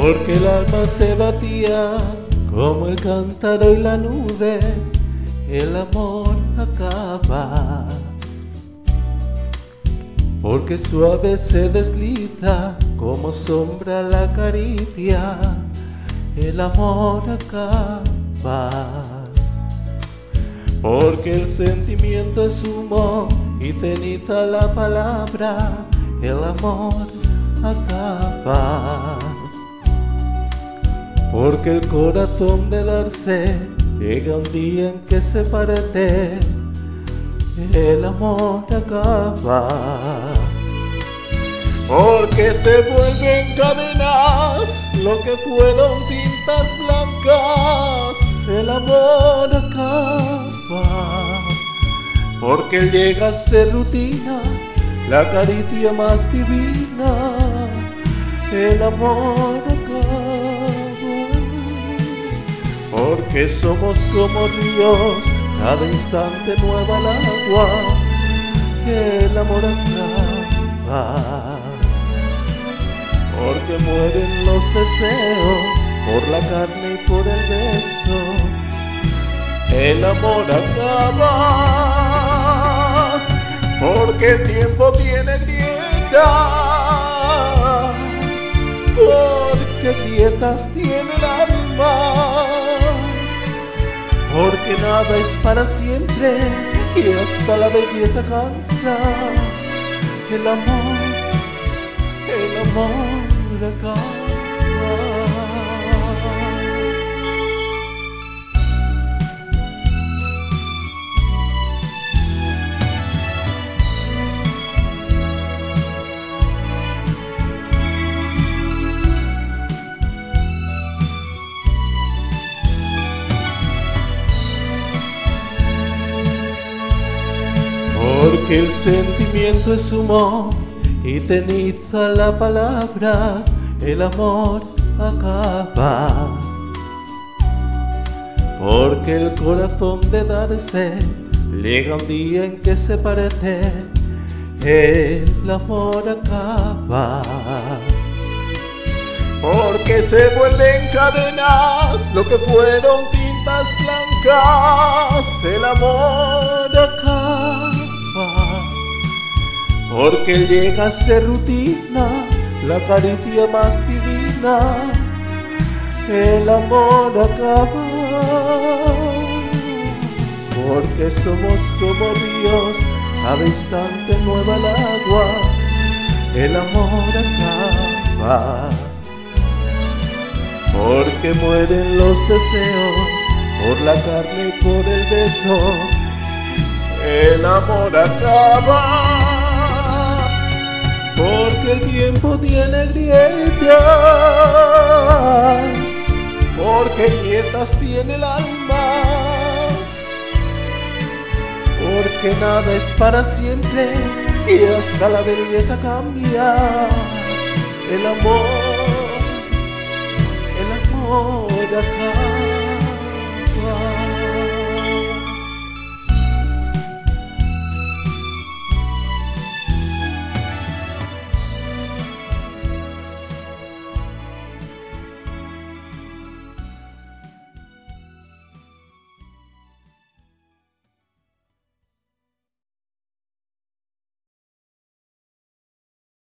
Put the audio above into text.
porque el alma se batía como el cántaro y la nube, el amor acaba. Porque suave se desliza como sombra la caricia, el amor acaba. Porque el sentimiento es humo y ceniza la palabra, el amor acaba. Porque el corazón de darse llega un día en que se parte, el amor acaba. Porque se vuelven cadenas lo que fueron tintas blancas, el amor acaba. Porque llega a ser rutina la caricia más divina, el amor acaba. Porque somos como ríos, cada instante nueva el agua, el amor acaba. Porque mueren los deseos por la carne y por el beso, el amor acaba. Porque el tiempo tiene grietas, porque grietas tiene el alma, porque nada es para siempre y hasta la belleza cansa. El amor, el amor acaba. Porque el sentimiento es humo y ceniza la palabra, el amor acaba. Porque el corazón de darse llega un día en que se parece, el amor acaba. Porque se vuelven cadenas lo que fueron tintas blancas, el amor Porque llega a ser rutina la caricia más divina, el amor acaba. Porque somos como ríos, cada instante nueva el agua, el amor acaba. Porque mueren los deseos por la carne y por el beso, el amor acaba. El tiempo tiene grietas, porque grietas tiene el alma, porque nada es para siempre y hasta la belleza cambia. El amor, el amor acaba.